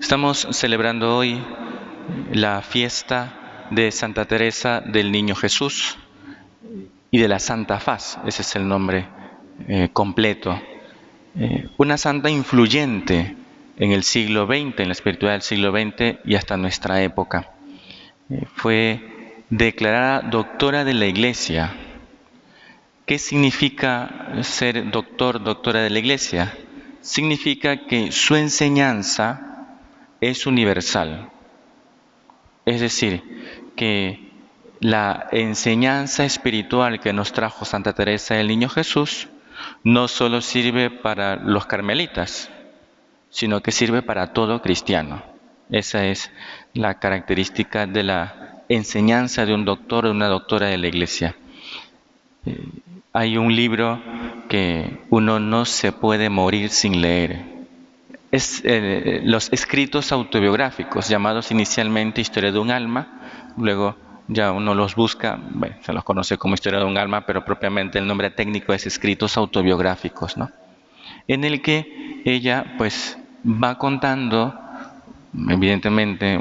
Estamos celebrando hoy la fiesta de Santa Teresa del Niño Jesús y de la Santa Faz, ese es el nombre eh, completo. Eh, una santa influyente en el siglo XX, en la espiritualidad del siglo XX y hasta nuestra época. Eh, fue declarada doctora de la Iglesia. ¿Qué significa ser doctor, doctora de la Iglesia? Significa que su enseñanza es universal. Es decir, que la enseñanza espiritual que nos trajo Santa Teresa del Niño Jesús no solo sirve para los carmelitas, sino que sirve para todo cristiano. Esa es la característica de la enseñanza de un doctor o una doctora de la iglesia. Eh, hay un libro que uno no se puede morir sin leer es, eh, los escritos autobiográficos, llamados inicialmente Historia de un alma, luego ya uno los busca, se los conoce como Historia de un alma, pero propiamente el nombre técnico es escritos autobiográficos, ¿no? En el que ella pues va contando, evidentemente,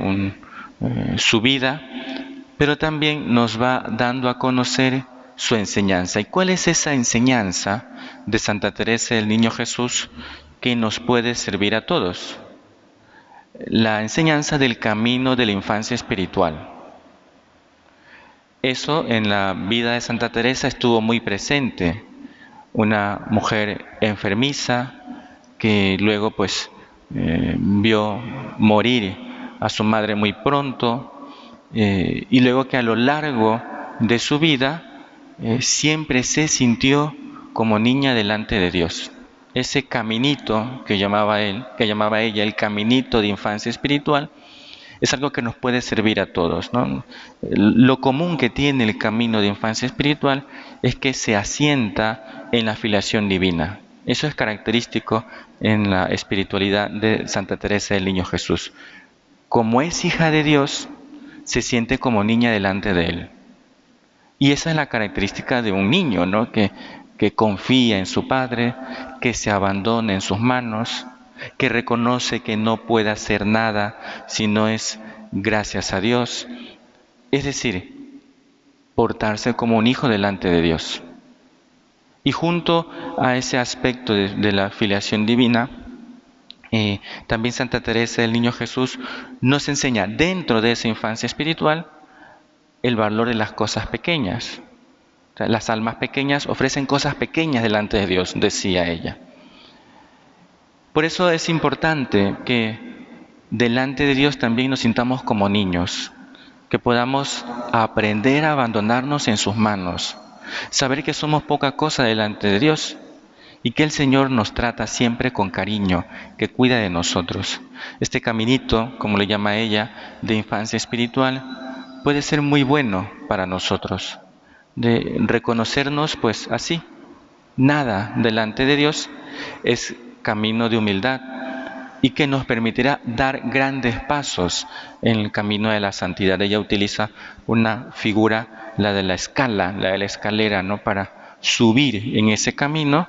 eh, su vida, pero también nos va dando a conocer su enseñanza. ¿Y cuál es esa enseñanza de Santa Teresa del Niño Jesús? Que nos puede servir a todos. La enseñanza del camino de la infancia espiritual. Eso en la vida de Santa Teresa estuvo muy presente. Una mujer enfermiza que luego pues eh, vio morir a su madre muy pronto eh, y luego que a lo largo de su vida eh, siempre se sintió como niña delante de Dios ese caminito que llamaba él, que llamaba ella el caminito de infancia espiritual, es algo que nos puede servir a todos. Lo común que tiene el camino de infancia espiritual es que se asienta en la filiación divina. Eso es característico en la espiritualidad de Santa Teresa del Niño Jesús. Como es hija de Dios, se siente como niña delante de Él. Y esa es la característica de un niño, ¿no? que que confía en su Padre, que se abandona en sus manos, que reconoce que no puede hacer nada si no es gracias a Dios. Es decir, portarse como un hijo delante de Dios. Y junto a ese aspecto de, la filiación divina, eh, también Santa Teresa del Niño Jesús nos enseña dentro de esa infancia espiritual el valor de las cosas pequeñas las almas pequeñas ofrecen cosas pequeñas delante de Dios, decía ella. Por eso es importante que delante de Dios también nos sintamos como niños, que podamos aprender a abandonarnos en sus manos, saber que somos poca cosa delante de Dios y que el Señor nos trata siempre con cariño, que cuida de nosotros. Este caminito, como le llama ella, de infancia espiritual, puede ser muy bueno para nosotros de reconocernos pues así. Nada delante de Dios es camino de humildad y que nos permitirá dar grandes pasos en el camino de la santidad. Ella utiliza una figura, la de la escala, la de la escalera, ¿no? Para subir en ese camino,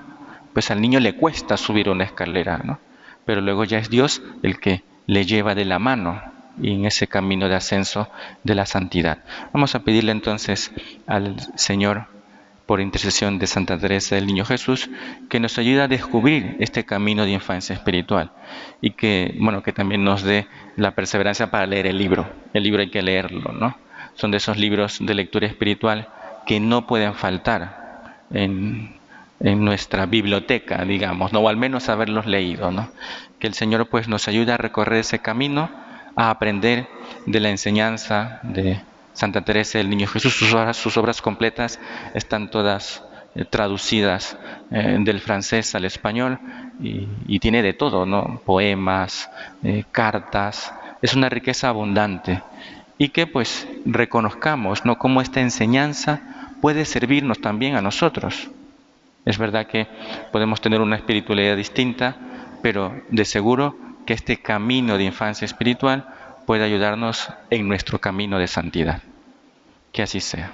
pues al niño le cuesta subir una escalera, ¿no? Pero luego ya es Dios el que le lleva de la mano y en ese camino de ascenso de la santidad. Vamos a pedirle entonces al Señor, por intercesión de Santa Teresa del Niño Jesús, que nos ayude a descubrir este camino de infancia espiritual y que, bueno, que también nos dé la perseverancia para leer el libro. El libro hay que leerlo, ¿no? Son de esos libros de lectura espiritual que no pueden faltar en, en nuestra biblioteca, digamos, ¿no? o al menos haberlos leído, ¿no? Que el Señor pues nos ayude a recorrer ese camino a aprender de la enseñanza de Santa Teresa del Niño Jesús. Sus obras, sus obras completas están todas eh, traducidas eh, del francés al español y, tiene de todo, ¿no? Poemas, eh, cartas, es una riqueza abundante y que pues reconozcamos, ¿no? Cómo esta enseñanza puede servirnos también a nosotros. Es verdad que podemos tener una espiritualidad distinta, pero de seguro que este camino de infancia espiritual pueda ayudarnos en nuestro camino de santidad. Que así sea.